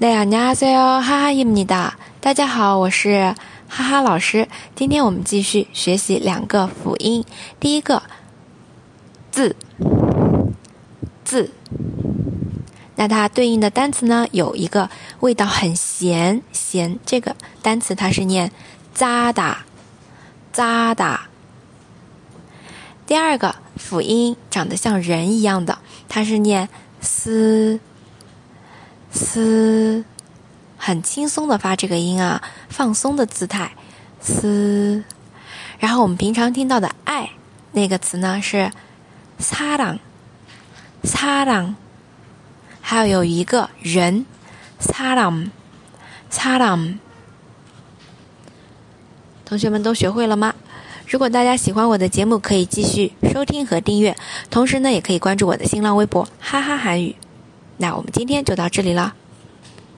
네 안녕하세요，哈哈입니다。大家好，我是哈哈老师。今天我们继续学习两个辅音。第一个字字，那它对应的单词呢，有一个味道很咸咸，这个单词它是念扎达扎达。第二个辅音长得像人一样的，它是念斯。 呲，很轻松的发这个音啊，放松的姿态。嘶，然后我们平常听到的“爱”那个词呢是 “saang”，saang，还要有一个人 “saang”，saang。同学们都学会了吗？如果大家喜欢我的节目，可以继续收听和订阅，同时呢也可以关注我的新浪微博“哈哈韩语”。那我们今天就到这里了。